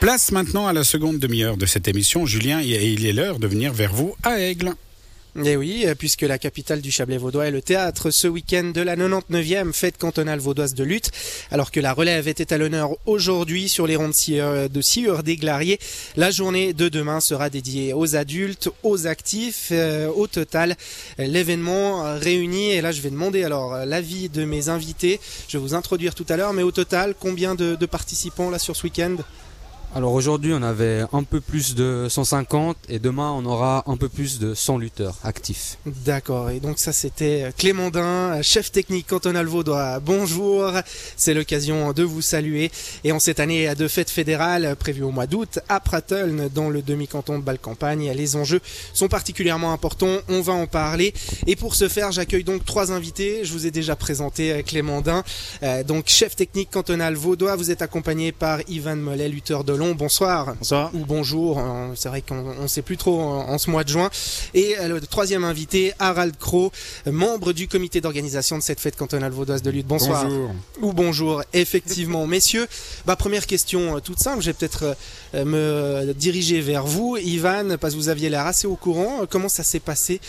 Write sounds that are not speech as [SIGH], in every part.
Place maintenant à la seconde demi-heure de cette émission, Julien, il est l'heure de venir vers vous à Aigle. Et eh oui, puisque la capitale du Chablais vaudois est le théâtre ce week-end de la 99e fête cantonale vaudoise de lutte, alors que la relève était à l'honneur aujourd'hui sur les rondes de scieurs des Glariers. La journée de demain sera dédiée aux adultes, aux actifs. Euh, au total, l'événement réunit, et là je vais demander alors l'avis de mes invités, je vais vous introduire tout à l'heure, mais au total, combien de, de participants là sur ce week-end? Alors aujourd'hui, on avait un peu plus de 150 et demain, on aura un peu plus de 100 lutteurs actifs. D'accord. Et donc ça, c'était Clémendin, chef technique cantonal vaudois. Bonjour. C'est l'occasion de vous saluer. Et en cette année de fête fédérale prévue au mois d'août à Pratteln, dans le demi-canton de Bâle-Campagne, les enjeux sont particulièrement importants. On va en parler. Et pour ce faire, j'accueille donc trois invités. Je vous ai déjà présenté Clémendin, euh, donc chef technique cantonal vaudois. Vous êtes accompagné par Ivan Mollet, lutteur de bonsoir. Bonsoir. Ou bonjour, euh, c'est vrai qu'on ne sait plus trop en, ce mois de juin. Et euh, le troisième invité, Harald Crow, membre du comité d'organisation de cette fête cantonale vaudoise de lutte. Bonsoir. Bonjour. Ou bonjour, effectivement. [LAUGHS] Messieurs, bah, première question euh, toute simple, je vais peut-être me diriger vers vous. Ivan, parce que vous aviez l'air assez au courant, comment ça s'est passé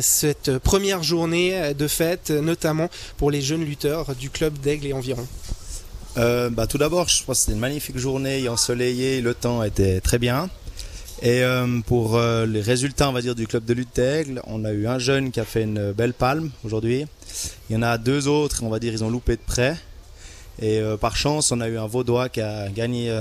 cette première journée de fête, notamment pour les jeunes lutteurs du club d'Aigle et environ? Euh, bah, Tout d'abord, je pense que c'était une magnifique journée ensoleillée, le temps était très bien. Et euh, pour euh, les résultats, on va dire, du club de lutte d'Aigle, on a eu un jeune qui a fait une belle palme aujourd'hui. Il y en a deux autres, on va dire, ils ont loupé de près. Et par chance, on a eu un Vaudois qui a gagné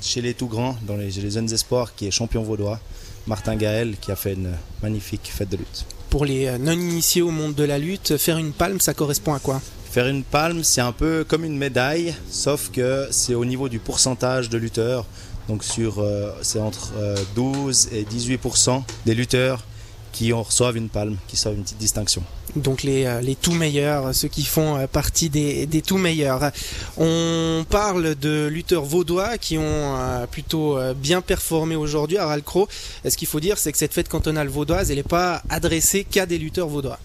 chez les tout grands, dans les, les jeunes espoirs, qui est champion vaudois. Martin Gaël, qui a fait une magnifique fête de lutte. Pour les non-initiés au monde de la lutte, faire une palme, ça correspond à quoi? Faire une palme, c'est un peu comme une médaille, sauf que c'est au niveau du pourcentage de lutteurs. Donc sur, euh, c'est entre 12 euh, et 18% des lutteurs qui en reçoivent une palme, qui reçoivent une petite distinction. Donc les, euh, les tout meilleurs, ceux qui font partie des, des tout meilleurs. On parle de lutteurs vaudois qui ont plutôt bien performé aujourd'hui à Ralcro. Ce qu'il faut dire, c'est que cette fête cantonale vaudoise, elle n'est pas adressée qu'à des lutteurs vaudois.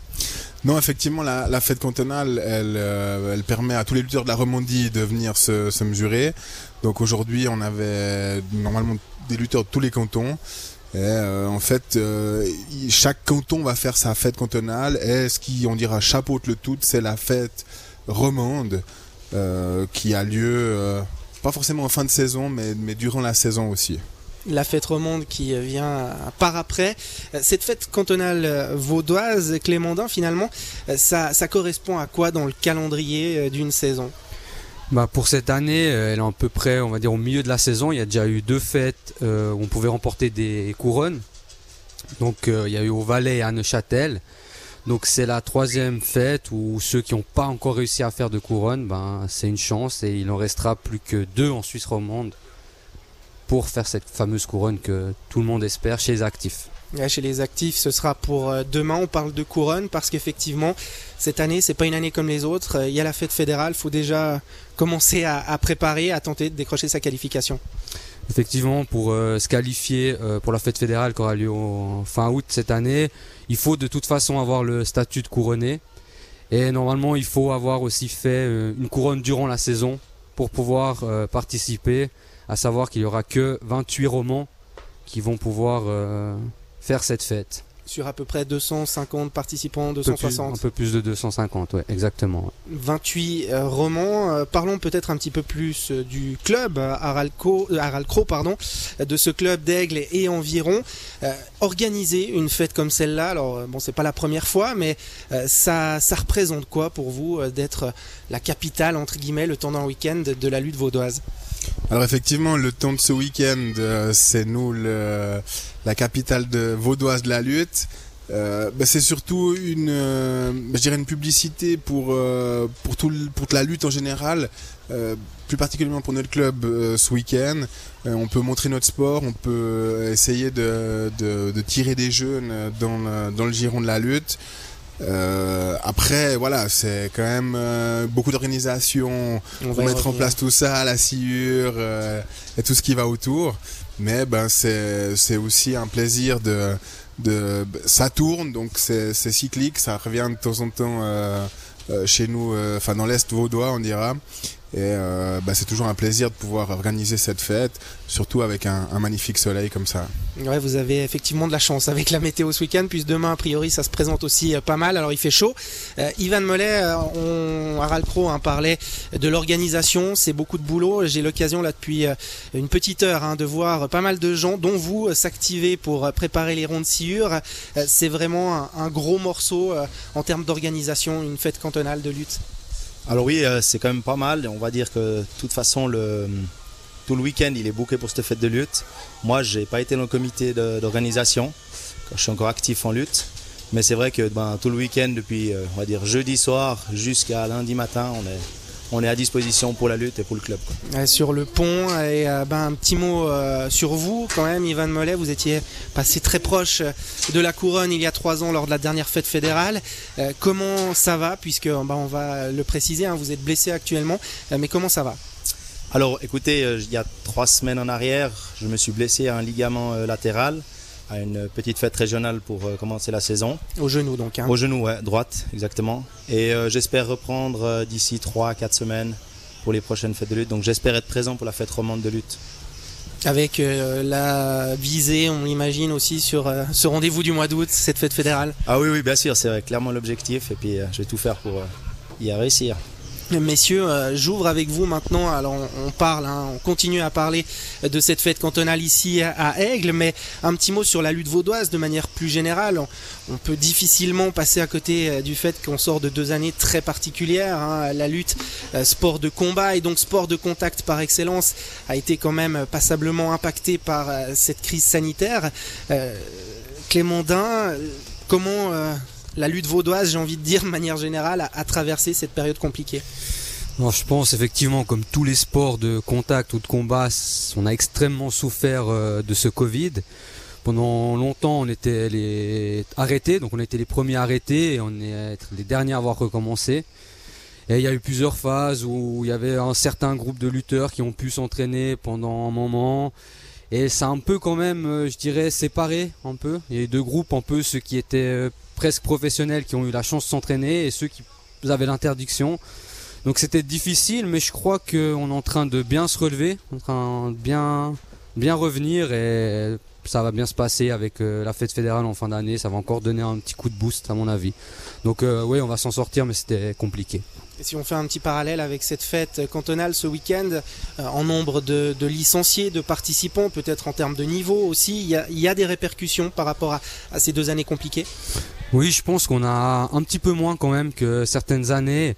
Non, effectivement, la, fête cantonale, elle, euh, elle permet à tous les lutteurs de la Romandie de venir se, mesurer. Donc aujourd'hui, on avait normalement des lutteurs de tous les cantons. Et euh, en fait, euh, chaque canton va faire sa fête cantonale. Et ce qui, on dira, chapeaute le tout, c'est la fête romande qui a lieu, pas forcément en fin de saison, mais durant la saison aussi la fête romande qui vient par après. Cette fête cantonale vaudoise, Clémendin, finalement, ça, correspond à quoi dans le calendrier euh, d'une saison? Bah pour cette année, euh, elle est à peu près, on va dire, au milieu de la saison. Il y a déjà eu deux fêtes euh, où on pouvait remporter des couronnes. Donc il y a eu au Valais et à Neuchâtel. Donc c'est la troisième fête où ceux qui n'ont pas encore réussi à faire de couronne, ben, c'est une chance et il en restera plus que deux en Suisse romande pour faire cette fameuse couronne que tout le monde espère chez les actifs. chez les actifs, ce sera pour euh, demain. On parle de couronne parce qu'effectivement, cette année, c'est pas une année comme les autres. Euh, il y a la fête fédérale. Il faut déjà commencer à, préparer, à tenter de décrocher sa qualification. Effectivement, pour euh, se qualifier pour la fête fédérale qui aura lieu en fin août cette année, il faut de toute façon avoir le statut de couronné. Et normalement, il faut avoir aussi fait une couronne durant la saison pour pouvoir participer à savoir qu'il y aura que 28 romans qui vont pouvoir euh, faire cette fête. Sur à peu près 250 participants, 260 Un peu plus, de 250, ouais, exactement. 28 euh, romans. Euh, parlons peut-être un petit peu plus du club, Harald Crow, pardon, de ce club d'Aigle et environ. organiser une fête comme celle-là, alors bon, c'est pas la première fois, mais ça, ça représente quoi pour vous d'être la capitale, entre guillemets, le temps d'un week-end de la lutte vaudoise? Alors effectivement, le temps de ce week-end, euh, c'est nous la capitale de vaudoise de la lutte. Euh, bah, c'est surtout une, euh, je dirais une publicité pour pour tout pour la lutte en général, plus particulièrement pour notre club ce week-end. on peut montrer notre sport, on peut essayer de, de, de tirer des jeunes dans dans le giron de la lutte. Euh, après, voilà, c'est quand même euh, beaucoup d'organisation pour mettre en place tout ça, la sciure euh, et tout ce qui va autour. Mais ben c'est c'est aussi un plaisir de de ça tourne donc c'est cyclique, ça revient de temps en temps euh, chez nous, enfin dans l'est vaudois on dira. Et euh, bah, c'est toujours un plaisir de pouvoir organiser cette fête, surtout avec un, magnifique soleil comme ça. Ouais, vous avez effectivement de la chance avec la météo ce week-end, puisque demain, a priori, ça se présente aussi euh, pas mal. Alors il fait chaud. Euh, Ivan Mollet, euh, on, Harald Crow hein, parlait de l'organisation, c'est beaucoup de boulot. J'ai l'occasion là depuis une petite heure hein, de voir pas mal de gens, dont vous, s'activer pour préparer les rondes sciures. c'est vraiment un, gros morceau en termes d'organisation, une fête cantonale de lutte. Alors oui, euh, c'est quand même pas mal. On va dire que de toute façon, le, tout le week-end, il est booké pour cette fête de lutte. Moi, j'ai pas été dans le comité d'organisation. Je suis encore actif en lutte. Mais c'est vrai que ben, tout le week-end, depuis euh, on va dire jeudi soir jusqu'à lundi matin, on est, on est à disposition pour la lutte et pour le club. Quoi. Sur le pont, et euh, ben, un petit mot euh, sur vous quand même, Ivan Mollet, vous étiez passé très proche de la couronne il y a trois ans lors de la dernière fête fédérale. Euh, comment ça va, puisque ben, on va le préciser, hein, vous êtes blessé actuellement, mais comment ça va? Alors écoutez, il y a trois semaines en arrière, je me suis blessé à un ligament latéral à une petite fête régionale pour euh, commencer la saison. Au genou donc. Hein. Au genou, ouais, droite, exactement. Et euh, j'espère reprendre euh, d'ici 3-4 semaines pour les prochaines fêtes de lutte. Donc j'espère être présent pour la fête romande de lutte. Avec la visée, on l'imagine aussi sur ce rendez-vous du mois d'août, cette fête fédérale. Ah oui, oui, bien sûr, c'est clairement l'objectif. Et puis je vais tout faire pour y réussir. [LAUGHS] Messieurs, euh, j'ouvre avec vous maintenant. Alors, on, parle, hein, on continue à parler de cette fête cantonale ici à, Aigle, mais un petit mot sur la lutte vaudoise de manière plus générale. On, peut difficilement passer à côté euh, du fait qu'on sort de deux années très particulières. Hein. La lutte, euh, sport de combat et donc sport de contact par excellence, a été quand même passablement impacté par cette crise sanitaire. Clémendin, comment la lutte vaudoise, j'ai envie de dire de manière générale, a, traversé cette période compliquée je pense effectivement, comme tous les sports de contact ou de combat, on a extrêmement souffert euh, de ce Covid. Pendant longtemps, on était les arrêtés, donc on était les premiers arrêtés et on est les derniers à avoir recommencé. Et il y a eu plusieurs phases où il y avait un certain groupe de lutteurs qui ont pu s'entraîner pendant un moment. Et c'est un peu quand même, euh, je dirais, séparé un peu. Il y a eu deux groupes, un peu ceux qui étaient euh, presque professionnels qui ont eu la chance de s'entraîner et ceux qui avaient l'interdiction. Donc c'était difficile, mais je crois qu'on est en train de bien se relever, en train de bien, revenir et ça va bien se passer avec euh, la fête fédérale en fin d'année. Ça va encore donner un petit coup de boost à mon avis. Donc oui, on va s'en sortir, mais c'était compliqué. Si on fait un petit parallèle avec cette fête cantonale ce week-end, euh, en nombre de, licenciés, de participants, peut-être en termes de niveau aussi, il y a, des répercussions par rapport à, ces deux années compliquées? Oui, je pense qu'on a un petit peu moins quand même que certaines années.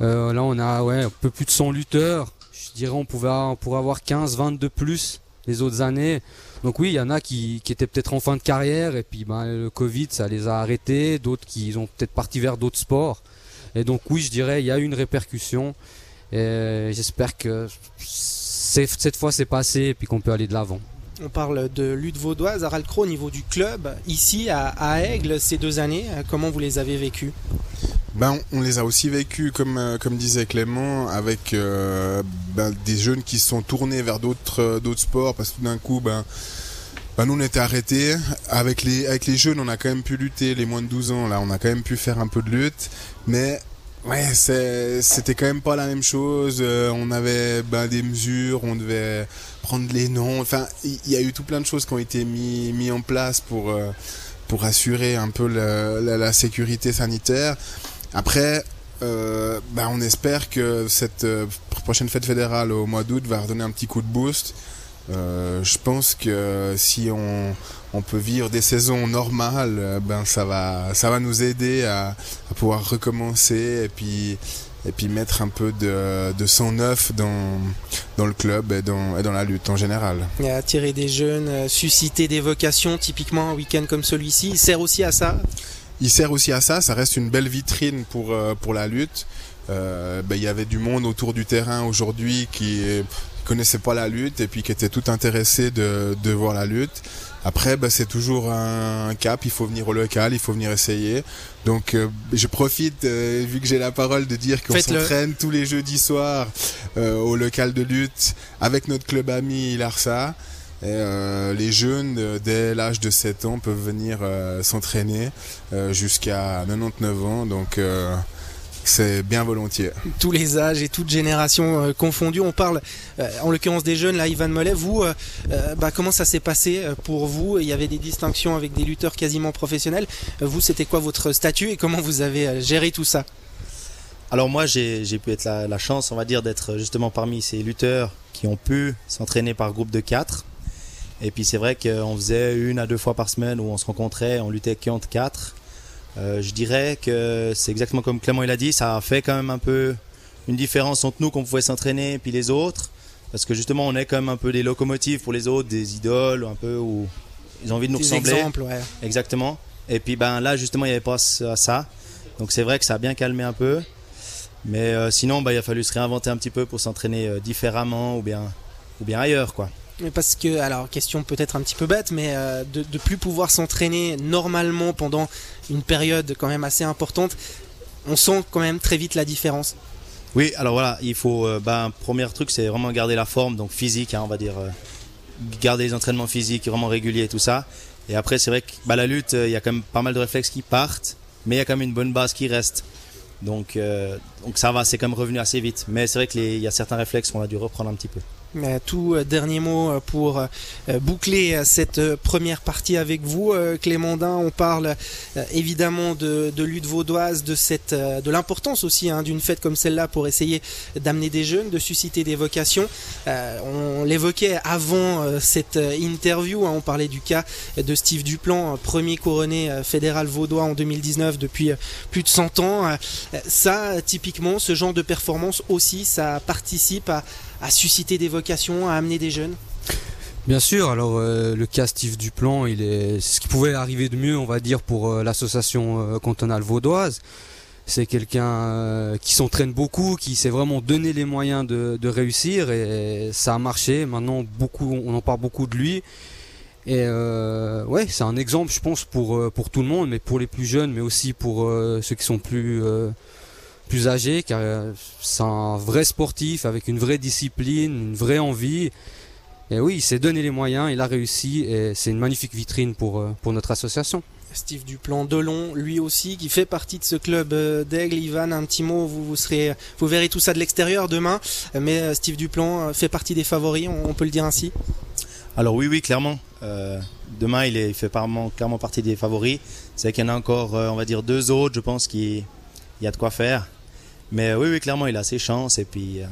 Euh, là, on a un peu plus de 100 lutteurs. Je dirais on, pouvait, pourrait avoir 15, 20 de plus les autres années. Donc oui, il y en a qui, étaient peut-être en fin de carrière et puis ben, le Covid, ça les a arrêtés. D'autres qui ont peut-être parti vers d'autres sports. Et donc oui, je dirais, il y a eu une répercussion. Et j'espère que cette fois c'est passé et puis qu'on peut aller de l'avant. On parle de lutte vaudoise, Harald Crow, au niveau du club, ici à, à Aigle, ces deux années, comment vous les avez vécues? Ben, on les a aussi vécus, comme, euh, comme disait Clément, avec euh, ben, des jeunes qui se sont tournés vers d'autres euh, d'autres sports, parce que tout d'un coup, ben, ben, nous on était arrêtés. Avec les, avec les jeunes, on a quand même pu lutter, les moins de 12 ans, là, on a quand même pu faire un peu de lutte. Mais ouais, c'était quand même pas la même chose. on avait ben, des mesures, on devait prendre les noms. Enfin, il y, a eu tout plein de choses qui ont été mis, mis en place pour, pour assurer un peu la, la sécurité sanitaire. Après, euh, bah, on espère que cette euh, prochaine fête fédérale au mois d'août va redonner un petit coup de boost. Euh, je pense que si on, on, peut vivre des saisons normales, euh, ben ça va, ça va nous aider à, à, pouvoir recommencer et puis, et puis mettre un peu de, de sang neuf dans, dans le club et dans, et dans la lutte en général. Et attirer des jeunes, susciter des vocations, typiquement un week-end comme celui-ci, il sert aussi à ça? Il sert aussi à ça. Ça reste une belle vitrine pour euh, pour la lutte. Euh, ben, il y avait du monde autour du terrain aujourd'hui qui connaissait pas la lutte et puis qui était tout intéressé de, de voir la lutte. Après, ben, c'est toujours un cap. Il faut venir au local, il faut venir essayer. Donc, euh, je profite, vu que j'ai la parole, de dire qu'on s'entraîne tous les jeudis soirs au local de lutte avec notre club ami Larsa. Et, euh, les jeunes, euh, dès l'âge de 7 ans, peuvent venir euh, s'entraîner jusqu'à 99 ans. Donc c'est bien volontiers. Tous les âges et toutes générations confondues. On parle, en l'occurrence des jeunes, là, Ivan Mollet. Vous, bah, comment ça s'est passé pour vous? Il y avait des distinctions avec des lutteurs quasiment professionnels. Vous, c'était quoi votre statut et comment vous avez géré tout ça? Alors moi j'ai pu être la, la, chance on va dire d'être justement parmi ces lutteurs qui ont pu s'entraîner par groupe de 4 et puis c'est vrai qu'on faisait une à deux fois par semaine où on se rencontrait, on luttait contre quatre. Euh, je dirais que c'est exactement comme Clément il a dit, ça a fait quand même un peu une différence entre nous qu'on pouvait s'entraîner et puis les autres. Parce que justement on est quand même un peu des locomotives pour les autres, des idoles un peu où ils ont envie de nous ressembler. Exemples, ouais. Exactement. Et puis ben là justement il n'y avait pas ça. Donc c'est vrai que ça a bien calmé un peu. Mais euh, sinon ben, il a fallu se réinventer un petit peu pour s'entraîner euh, différemment ou bien, ou bien ailleurs quoi. Parce que, alors, question peut-être un petit peu bête, mais euh, de, de plus pouvoir s'entraîner normalement pendant une période quand même assez importante, on sent quand même très vite la différence. Oui, alors voilà, il faut, euh, bah, premier truc, c'est vraiment garder la forme, donc physique, hein, on va dire, euh, garder les entraînements physiques vraiment réguliers et tout ça. Et après, c'est vrai que bah, la lutte, il y a quand même pas mal de réflexes qui partent, mais il y a quand même une bonne base qui reste. Donc, donc ça va, c'est quand même revenu assez vite. Mais c'est vrai qu'il y a certains réflexes qu'on a dû reprendre un petit peu tout euh, dernier mot euh, pour euh, boucler cette première partie avec vous, Clémandin. On parle évidemment de, de, lutte vaudoise, de cette, de l'importance aussi hein, d'une fête comme celle-là pour essayer d'amener des jeunes, de susciter des vocations. on l'évoquait avant cette interview. Hein, on parlait du cas de Steve Duplan, premier couronné fédéral vaudois en 2019 depuis plus de 100 ans. Ça, typiquement, ce genre de performance aussi, ça participe à à susciter des vocations, à amener des jeunes Bien sûr, alors euh, le cas Steve Duplan, il est ce qui pouvait arriver de mieux, on va dire, pour euh, l'association euh, cantonale vaudoise. C'est quelqu'un qui s'entraîne beaucoup, qui s'est vraiment donné les moyens de, de, réussir et ça a marché. Maintenant, beaucoup, on en parle beaucoup de lui. Et ouais, c'est un exemple, je pense, pour pour tout le monde, mais pour les plus jeunes, mais aussi pour ceux qui sont plus plus âgé, car euh, c'est un vrai sportif avec une vraie discipline, une vraie envie. Et oui, il s'est donné les moyens, il a réussi et c'est une magnifique vitrine pour, euh, pour notre association. Steve Duplan Delon, lui aussi, qui fait partie de ce club euh, d'Aigle. Ivan, un petit mot, vous, vous, serez, vous verrez tout ça de l'extérieur demain, mais Steve Duplan fait partie des favoris, on, peut le dire ainsi Alors oui, oui, clairement. demain, il, est, il fait clairement, clairement partie des favoris. C'est qu'il y en a encore, on va dire, deux autres, je pense, qu'il y a de quoi faire. Mais oui, oui, clairement, il a ses chances. Et puis, euh,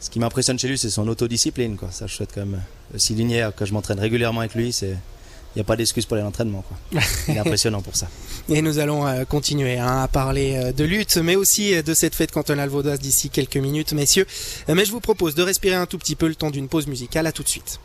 ce qui m'impressionne chez lui, c'est son autodiscipline. Quoi. Ça, je souhaite quand même euh, souligner que je m'entraîne régulièrement avec lui. C'est il n'y a pas d'excuse pour l'entraînement. [LAUGHS] Il est impressionnant pour ça. Et nous allons euh, continuer hein, à parler de lutte, mais aussi de cette fête cantonale vaudoise d'ici quelques minutes, messieurs. Mais je vous propose de respirer un tout petit peu le temps d'une pause musicale. À tout de suite.